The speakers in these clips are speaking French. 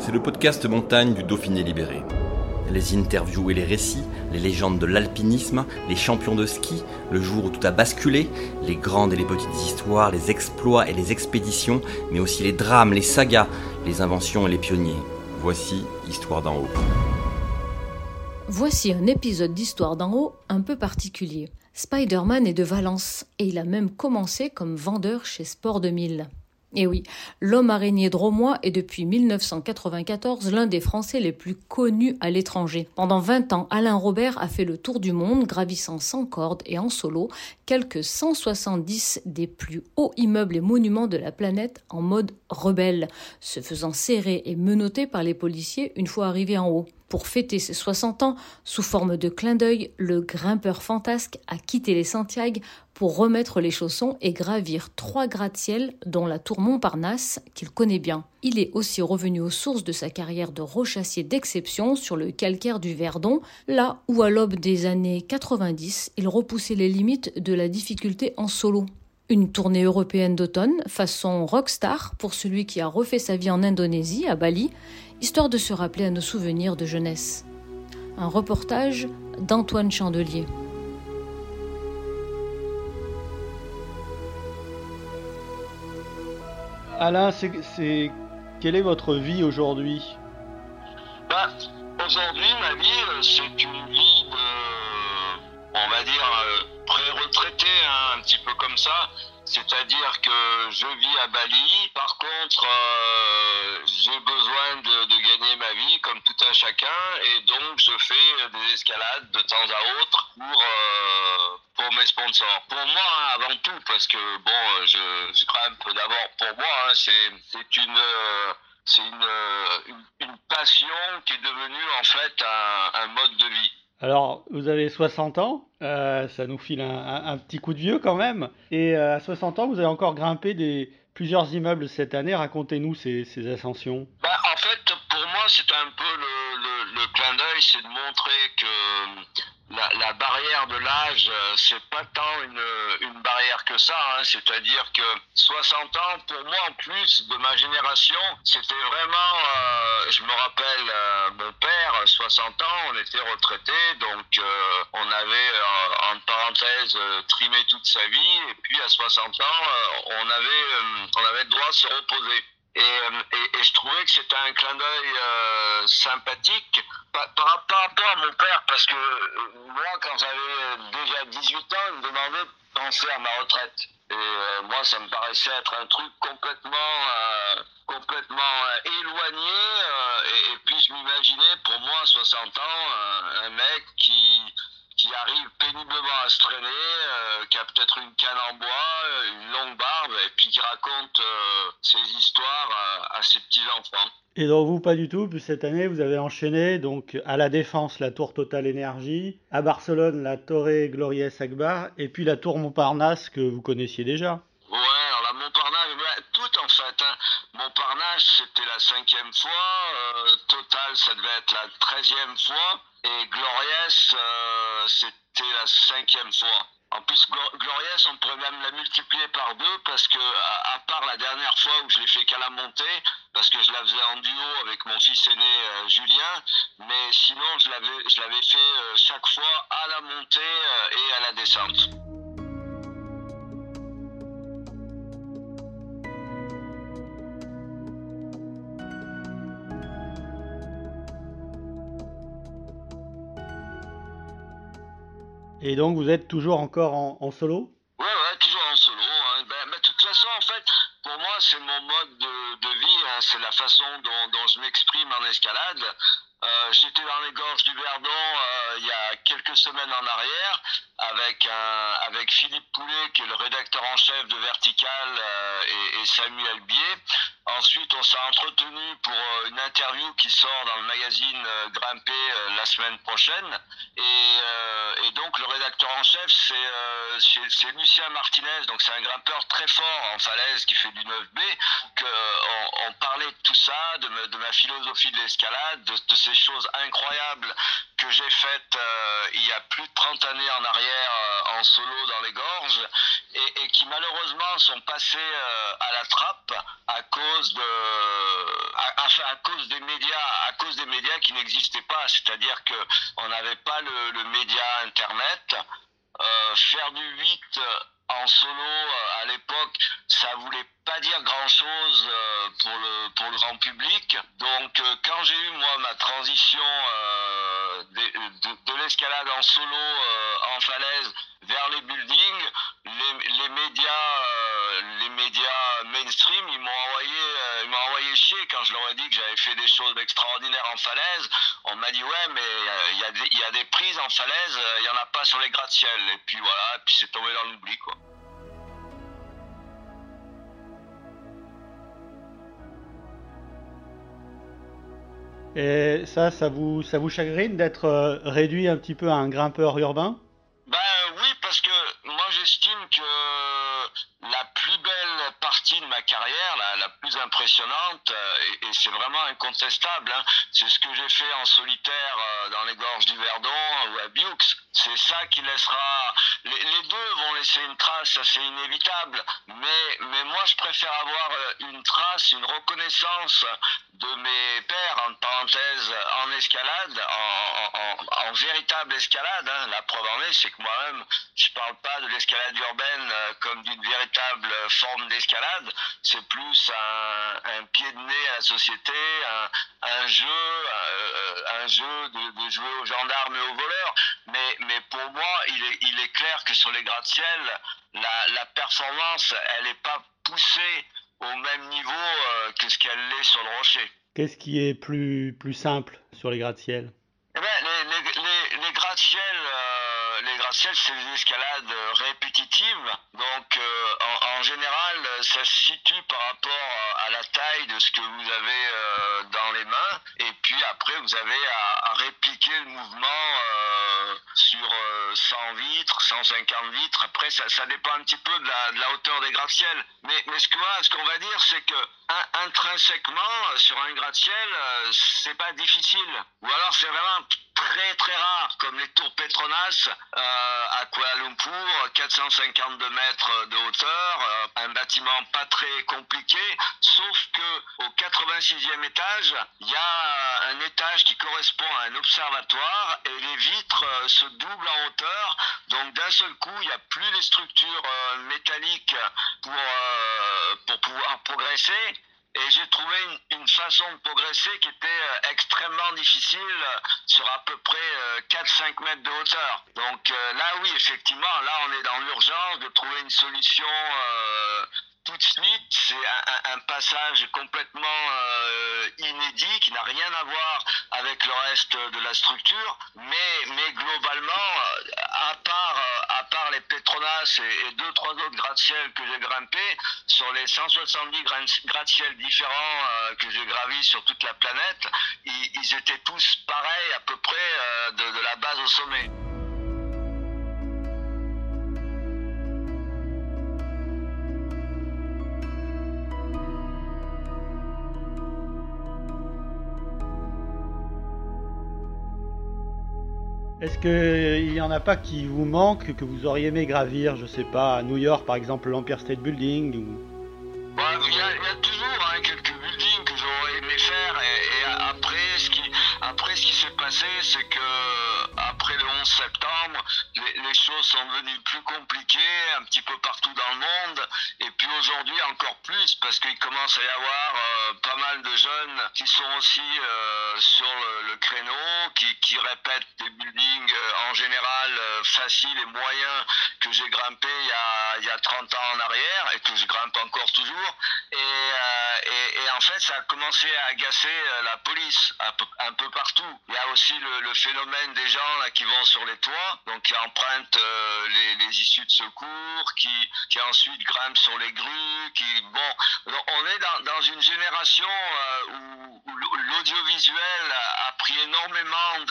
C'est le podcast montagne du Dauphiné libéré. Les interviews et les récits, les légendes de l'alpinisme, les champions de ski, le jour où tout a basculé, les grandes et les petites histoires, les exploits et les expéditions, mais aussi les drames, les sagas, les inventions et les pionniers. Voici Histoire d'en haut. Voici un épisode d'Histoire d'en haut un peu particulier. Spider-Man est de Valence et il a même commencé comme vendeur chez Sport 2000. Et oui, l'homme araignée dromois est depuis 1994 l'un des Français les plus connus à l'étranger. Pendant 20 ans, Alain Robert a fait le tour du monde, gravissant sans corde et en solo quelques 170 des plus hauts immeubles et monuments de la planète en mode rebelle, se faisant serrer et menotter par les policiers une fois arrivé en haut. Pour fêter ses 60 ans, sous forme de clin d'œil, le grimpeur fantasque a quitté les Santiago pour remettre les chaussons et gravir trois gratte-ciel, dont la tour Montparnasse, qu'il connaît bien. Il est aussi revenu aux sources de sa carrière de rochassier d'exception sur le calcaire du Verdon, là où à l'aube des années 90, il repoussait les limites de la difficulté en solo. Une tournée européenne d'automne, façon rockstar pour celui qui a refait sa vie en Indonésie, à Bali, histoire de se rappeler à nos souvenirs de jeunesse. Un reportage d'Antoine Chandelier. Alain, c'est quelle est votre vie aujourd'hui? Bah, Aujourd'hui, ma vie, euh, c'est une vie de, on va dire, euh, pré-retraité, hein, un petit peu comme ça. C'est-à-dire que je vis à Bali. Par contre, euh, j'ai besoin de, gagner ma vie comme tout un chacun, et donc je fais des escalades de temps à autre euh, pour mes sponsors. Pour moi, hein, avant tout, parce que bon, je, je un peu d'abord pour moi. Hein, c'est c'est une euh, c'est une, une, une passion qui est devenue en fait un, un mode de vie. Alors, vous avez 60 ans, euh, ça nous file un, un, un, petit coup de vieux quand même. Et euh, à 60 ans, vous avez encore grimpé des, plusieurs immeubles cette année. Racontez-nous ces, ces ascensions. Bah, en fait, pour moi, c'est un peu le, le, le clin d'œil, c'est de montrer que la, la barrière de l'âge, c'est pas tant une, une barrière que ça. Hein. C'est-à-dire que 60 ans, pour moi, en plus de ma génération, c'était vraiment, euh, je me rappelle, euh, mon père, 60 ans, on était retraité, donc euh, on avait, en parenthèse, trimé toute sa vie, et puis à 60 ans, on avait, on avait le droit de se reposer. Et, et, et, je trouvais que c'était un clin d'œil euh, sympathique par, par, par, rapport à mon père, parce que moi, quand j'avais déjà 18 ans, il me demandait de penser à ma retraite. Et euh, moi, ça me paraissait être un truc complètement, euh, complètement éloigné. Et, et, puis, je m'imaginais, pour moi, à 60 ans, un mec qui péniblement à se traîner, euh, qui a peut-être une canne en bois, une longue barbe, et puis qui raconte euh, ses histoires à, à ses petits-enfants. Et donc vous, pas du tout, puis cette année, vous avez enchaîné donc à la Défense la Tour Total Énergie, à Barcelone la Torre Gloriès Akbar, et puis la Tour Montparnasse que vous connaissiez déjà. Ouais, alors la Montparnasse, Hein. Montparnasse, c'était la cinquième fois, euh, Total, ça devait être la treizième fois, et Gloriès, euh, c'était la cinquième fois. En plus, Gloriès, on pourrait même la multiplier par deux parce que, à, part la dernière fois où je l'ai fait qu'à la montée, parce que je la faisais en duo avec mon fils aîné euh, Julien, mais sinon, je l'avais, fait chaque fois à la montée et à la descente. Et donc vous êtes toujours encore en, solo? Ouais, toujours en solo. Hein. Ben, ben, de toute façon, en fait, pour moi, c'est mon mode de, vie, hein. c'est la façon dont, je m'exprime en escalade. Euh, j'étais dans les gorges du Verdon euh, il y a quelques semaines en arrière avec Philippe Poulet qui est le rédacteur en chef de Vertical euh, et, Samuel Bier. Ensuite, on s'est entretenu pour une interview qui sort dans le magazine Grimper la semaine prochaine. Et, donc le rédacteur en chef c'est Lucien Martinez, donc c'est un grimpeur très fort en falaise qui fait du 9B. Donc, on, parlait de tout ça, de, ma philosophie de l'escalade, de, ces choses incroyables que j'ai faites euh, il y a plus de 30 années en arrière euh, en solo dans les gorges qui malheureusement sont passées euh, à la trappe à cause de à, à, cause des médias à cause des médias qui n'existaient pas c'est-à-dire que on n'avait pas le, le, média internet faire du 8 en solo à l'époque, ça voulait pas dire grand chose pour le pour le grand public. Donc quand j'ai eu moi ma transition de, l'escalade en solo en falaise vers les buildings, les, médias les médias mainstream, ils m'ont envoyé ils m'ont envoyé chier quand je leur ai dit que j'avais fait des choses extraordinaires en falaise. On m'a dit ouais mais il y a, des, y a des prises en falaise, il y en a pas sur les gratte-ciel. Et puis voilà, puis c'est tombé dans l'oubli quoi. Et ça, ça vous, ça vous chagrine d'être euh, réduit un petit peu à un grimpeur urbain? Ben oui, j'estime que la plus belle partie de ma carrière, la, la impressionnante, euh, et, c'est vraiment incontestable, hein, c'est ce que j'ai fait en solitaire euh, dans les gorges du Verdon ou à Biux. C'est ça qui laissera. Les, deux vont laisser une trace, ça c'est inévitable. Mais, mais moi je préfère avoir une trace, une reconnaissance de mes pères, en parenthèse, en escalade, en, véritable escalade. Hein. La preuve en est, c'est que moi-même, je parle pas de l'escalade urbaine euh, comme d'une véritable forme d'escalade. C'est plus un, un, pied de nez à la société, un, un jeu, un, un jeu de, de, jouer aux gendarmes et aux voleurs. Mais, mais pour moi, il est, il est clair que sur les gratte-ciel, la, la performance, elle n'est pas poussée au même niveau euh, que ce qu'elle l'est sur le rocher. Qu'est-ce qui est plus, plus simple sur les gratte-ciel? Eh ben, Les, les, les, les gratte-ciel, euh, gratte-ciel, c'est des escalades répétitives. Donc, euh, en, général, ça se situe par rapport à la taille de ce que vous avez euh, dans les mains. Et puis après, vous avez à, répliquer le mouvement sur 100 vitres, 150 vitres. Après, ça, dépend un petit peu de la, hauteur des gratte-ciel. Mais, mais ce qu'on ce qu'on va dire, c'est que intrinsèquement, sur un gratte-ciel, c'est pas difficile. Ou alors, c'est vraiment très très rare, comme les tours Petronas euh, à Kuala Lumpur, 452 mètres de hauteur, euh, un bâtiment pas très compliqué, sauf que au 86e étage, il y a un étage qui correspond à un observatoire et les vitres euh, se doublent en hauteur, donc d'un seul coup, il n'y a plus les structures métalliques pour, pour pouvoir progresser et j'ai trouvé une, façon de progresser qui était euh, extrêmement difficile euh, sur à peu près euh, 4-5 mètres de hauteur. Donc euh, là oui, effectivement, là on est dans l'urgence de trouver une solution euh, tout de suite. C'est un, passage complètement euh, inédit qui n'a rien à voir avec le reste de la structure, mais, mais globalement, Petronas et, deux, trois autres gratte-ciel que j'ai grimpés, sur les 170 gratte-ciel différents euh, que j'ai gravis sur toute la planète, ils, ils, étaient tous pareils à peu près euh, de la base au sommet. Est-ce qu'il n'y en a pas qui vous manque, que vous auriez aimé gravir, je sais pas, à New York par exemple, l'Empire State Building ou... Il ouais, y, a toujours hein, quelques buildings que j'aurais aimé faire et, et, après ce qui après ce qui s'est passé c'est que après le 11 septembre, les, choses sont devenues plus compliquées un petit peu partout dans le monde. Et puis aujourd'hui encore plus parce qu'il commence à y avoir euh, pas mal de jeunes qui sont aussi euh, sur le, créneau, qui, qui, répètent des buildings en général faciles et moyens que j'ai grimpé il y, a, il y a 30 ans en arrière et que je grimpe encore toujours. Et, en fait, ça a commencé à agacer la police un peu, un peu partout. Il y a aussi le, le phénomène des gens là, qui vont sur les toits, donc qui empruntent euh, les, issues de secours, qui, qui ensuite grimpent sur les grues, qui bon, on est dans, une génération euh, où, l'audiovisuel a pris énormément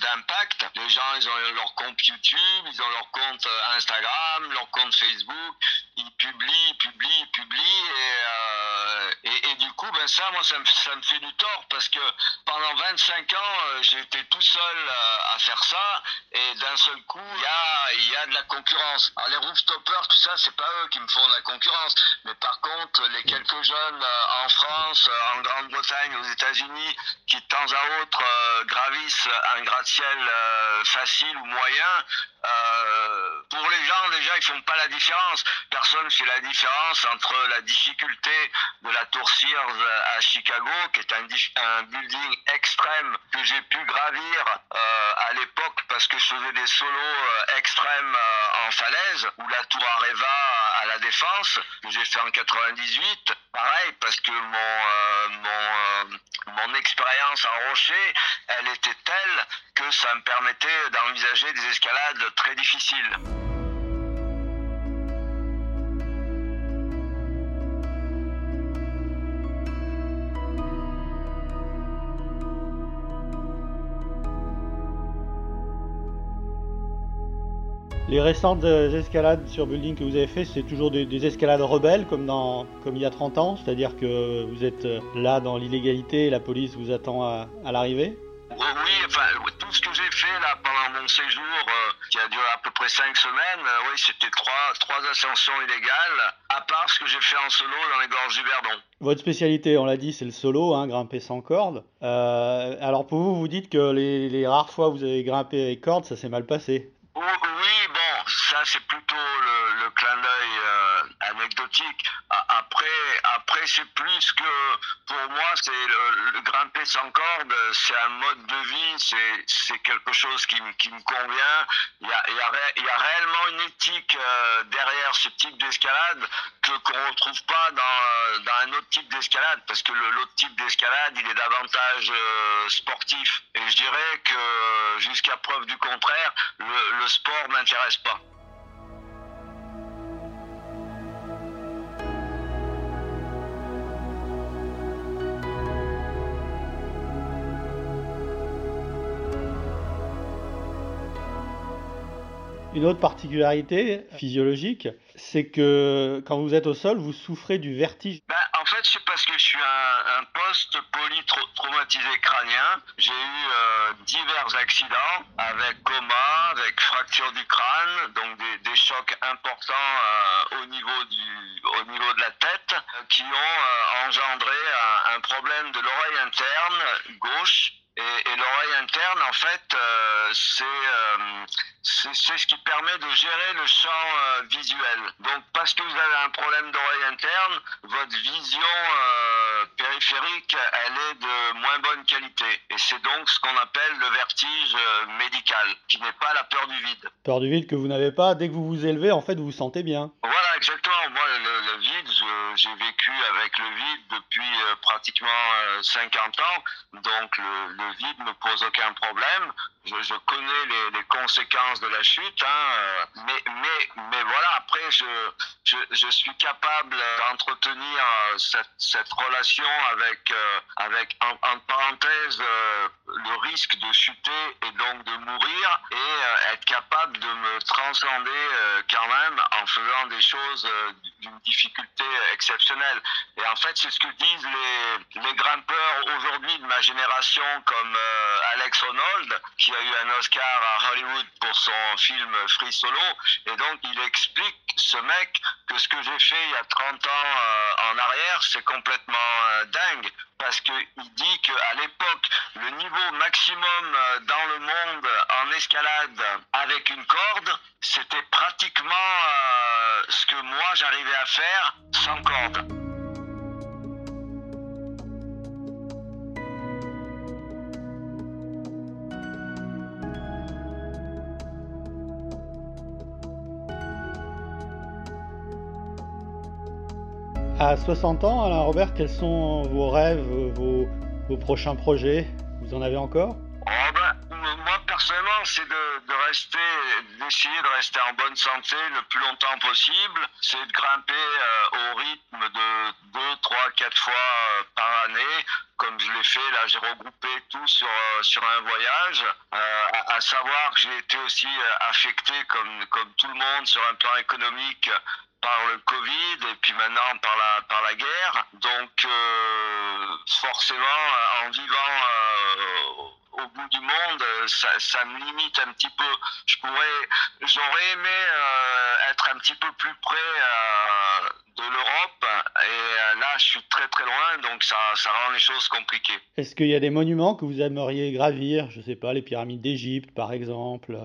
d'impact. Les gens, ils ont leur compte YouTube, ils ont leur compte euh, Instagram, leur compte Facebook, ils publient, publient, publient et, ben ça, moi, ça me, ça me fait du tort parce que pendant 25 ans, euh, été tout seul à faire ça et d'un seul coup, il y a, y a de la concurrence. Alors les rooftoppers, tout ça, c'est pas eux qui me font de la concurrence, mais par contre, les quelques jeunes en France, en Grande-Bretagne, aux États-Unis, qui de temps à autre gravissent un gratte-ciel facile ou moyen, euh, pour les gens, déjà, ils font pas la différence. Personne fait la différence entre la difficulté de la tour à Chicago, qui est un, building extrême que j'ai pu gravir euh, à l'époque parce que je faisais des solos euh, extrêmes euh, en falaise, ou la tour Areva à la Défense, que j'ai fait en 98. Pareil, parce que mon, euh, mon, mon expérience en rocher, elle était telle que ça me permettait d'envisager des escalades très difficile. Les récentes escalades sur building que vous avez fait, c'est toujours des, des, escalades rebelles comme, dans, comme il y a 30 ans, c'est-à-dire que vous êtes là dans l'illégalité et la police vous attend à, à l'arrivée? Oui, enfin, tout ce que j'ai fait là pendant mon séjour, euh, qui a duré à peu près cinq semaines, euh, oui, c'était trois, trois ascensions illégales, à part ce que j'ai fait en solo dans les gorges du Verdon. Votre spécialité, on l'a dit, c'est le solo, hein, grimper sans corde. Euh, alors pour vous, vous dites que les, les, rares fois où vous avez grimpé avec corde, ça s'est mal passé. Oui, bon, ça c'est plutôt le, le clin d'œil euh, anecdotique. Après, après c'est plus que pour moi, c'est le, grimper sans corde, c'est un mode de vie, c'est quelque chose qui, qui, me convient. Il y a, y a, réellement une éthique euh, derrière ce type d'escalade que qu'on retrouve pas dans, dans un autre type d'escalade, parce que l'autre type d'escalade, il est davantage euh, sportif. Et je dirais que jusqu'à preuve du contraire, le, le sport m'intéresse pas. Une autre particularité physiologique, c'est que quand vous êtes au sol, vous souffrez du vertige. Ben, en fait, c'est parce que je suis un, un post-polytraumatisé crânien. J'ai eu euh, divers accidents avec coma, avec fracture du crâne, donc des, chocs importants euh, au, niveau du, au niveau de la tête, qui ont euh, engendré un problème de l'oreille interne gauche et, et l'oreille interne, en fait, euh, c'est euh, c'est ce qui permet de gérer le champ euh, visuel. Donc, parce que vous avez un problème d'oreille interne, votre vision périphérique, elle est de moins bonne qualité. Et c'est donc ce qu'on appelle le vertige médical, qui n'est pas la peur du vide. Peur du vide que vous n'avez pas, dès que vous vous élevez, en fait, vous vous sentez bien. Voilà, exactement. Moi, le, le vide, j'ai vécu avec le vide depuis pratiquement 50 ans. Donc, le, le vide ne pose aucun problème. Je, connais les, conséquences de la chute, hein, mais, mais, mais voilà, après, je, je, suis capable d'entretenir cette, cette, relation avec, euh, avec en, en parenthèse, euh, le risque de chuter et donc de mourir, et euh, être capable de me transcender quand même en faisant des choses d'une difficulté exceptionnelle. Et en fait, c'est ce que disent les, les grimpeurs aujourd'hui de ma génération, comme Alex Honnold, qui a eu un Oscar à Hollywood pour son film Free Solo. Et donc, il explique, ce mec, que ce que j'ai fait il y a 30 ans euh, en arrière, c'est complètement dingue parce qu'il dit qu'à l'époque, le niveau maximum dans le monde en escalade avec une corde, c'était pratiquement ce que moi j'arrivais à faire sans corde. À 60 ans, Alain Robert, quels sont vos rêves, vos, prochains projets? Vous en avez encore? Oh ben, Moi, personnellement, c'est de, rester, d'essayer de rester en bonne santé le plus longtemps possible. C'est de grimper euh, au rythme de 2, 3, 4 fois euh, par année comme je l'ai fait, là, j'ai regroupé tout sur, euh, sur un voyage. à, à, savoir que j'ai été aussi affecté, comme, comme tout le monde, sur un plan économique par le Covid et puis maintenant par la par la guerre. Donc euh, forcément, en vivant euh, au bout du monde, ça, ça, me limite un petit peu. Je pourrais, j'aurais aimé euh, être un petit peu plus près de l'Europe et là, je suis très très loin, donc ça, ça rend les choses compliquées. Est-ce qu'il y a des monuments que vous aimeriez gravir? Je sais pas, les pyramides d'Égypte, par exemple.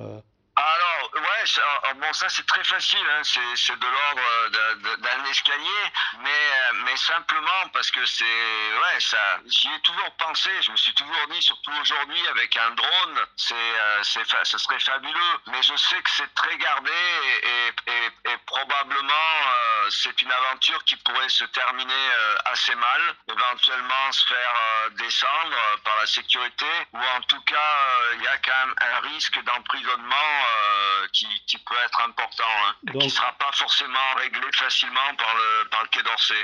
Ah, bon, ça c'est très facile, hein. c'est de l'ordre euh, d'un escalier, mais, euh, mais simplement parce que c'est, ouais, ça, j'y ai toujours pensé, je me suis toujours dit, surtout aujourd'hui avec un drone, c'est, euh, c'est, ce serait fabuleux, mais je sais que c'est très gardé et, et, et probablement c'est une aventure qui pourrait se terminer assez mal, éventuellement se faire descendre par la sécurité, ou en tout cas il y a quand même un risque d'emprisonnement qui, qui, peut être important, hein, qui ne sera pas forcément réglé facilement par le, par le Quai d'Orsay.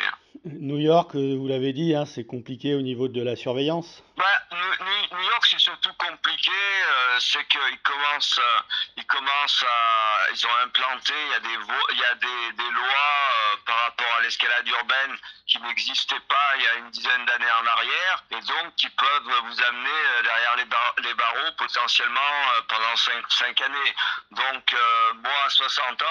New York, euh, vous l'avez dit, hein, c'est compliqué au niveau de la surveillance. Bah, New, York, c'est surtout compliqué, euh, c'est qu'ils commencent, euh, ils commencent à, ils ont implanté, il y a des, il y a des, des lois par rapport à l'escalade urbaine qui n'existaient pas il y a une dizaine d'années en arrière, et donc qui peuvent vous amener derrière les, les potentiellement pendant 5, années. Donc moi, à 60 ans,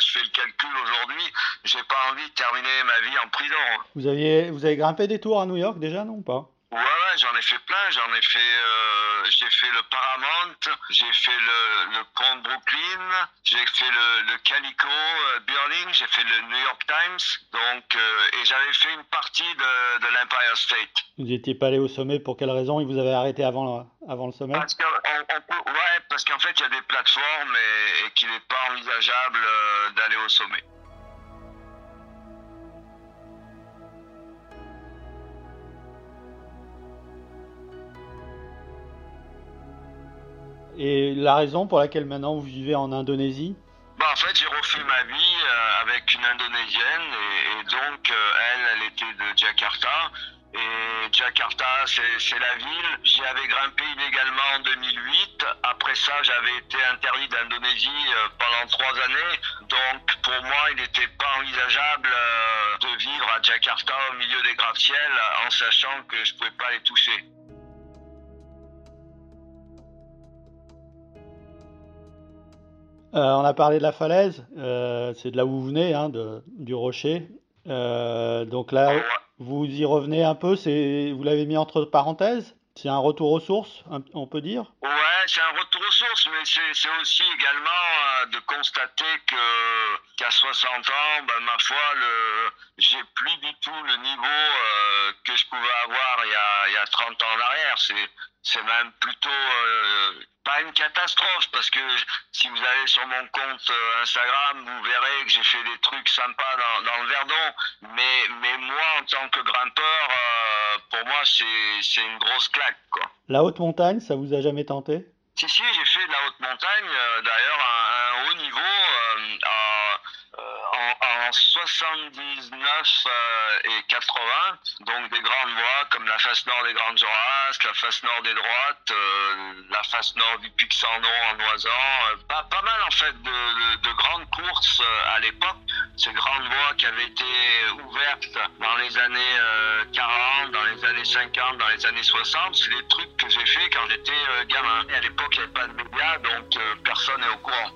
je fais le calcul aujourd'hui, j'ai pas envie de terminer ma vie en prison. Vous aviez, vous avez grimpé des tours à New York déjà, non pas? Ouais, j'en ai fait plein. J'en ai fait, euh, j'ai fait le Paramount, j'ai fait le, le, pont de Brooklyn, j'ai fait le, le Calico euh, Building, j'ai fait le New York Times, donc euh, et j'avais fait une partie de, de l'Empire State. Vous n'étiez pas allé au sommet pour quelle raison? Ils vous avaient arrêté avant, avant le sommet? Parce Ouais, parce qu'en fait il y a des plateformes et, et qu'il n'est pas envisageable d'aller au sommet. Et la raison pour laquelle maintenant vous vivez en Indonésie bah, En fait, j'ai refait ma vie euh, avec une Indonésienne et, donc euh, elle, elle était de Jakarta. Et Jakarta, c'est la ville. J'y avais grimpé illégalement en 2008. Après ça, j'avais été interdit d'Indonésie euh, pendant trois années. Donc, pour moi, il n'était pas envisageable de vivre à Jakarta au milieu des gratte-ciels en sachant que je pouvais pas les toucher. On a parlé de la falaise, euh, c'est de là où vous venez, hein, du rocher. Euh, donc là, vous y revenez un peu, vous l'avez mis entre parenthèses C'est un retour aux sources, on peut dire? Ouais, c'est un retour aux sources, mais c'est aussi également de constater que qu'à 60 ans, ben, ma foi, j'ai plus du tout le niveau que je pouvais avoir il y a, il y a 30 ans en arrière. C'est même plutôt pas une catastrophe parce que si vous allez sur mon compte euh, Instagram, vous verrez que j'ai fait des trucs sympas dans, dans, le Verdon. Mais, mais moi, en tant que grimpeur, euh, pour moi, c'est une grosse claque. Quoi. La haute montagne, ça vous a jamais tenté? Si, si, j'ai fait de la haute montagne, euh, d'ailleurs, à un haut niveau. À, en, 79 euh, et 80, donc des grandes voies comme la face nord des Grandes Jorasses, la face nord des Droites, euh, la face nord du Nom en Oisan, euh, pas, pas mal en fait de, de, grandes courses à l'époque, ces grandes voies qui avaient été ouvertes dans les années 40, dans les années 50, dans les années 60, c'est des trucs que j'ai fait quand j'étais gamin. À l'époque, il n'y avait pas de médias, donc personne n'est au courant.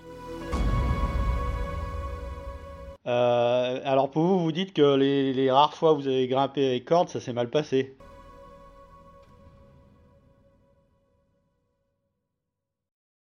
Alors pour vous, vous dites que les, les rares fois où vous avez grimpé avec corde, ça s'est mal passé.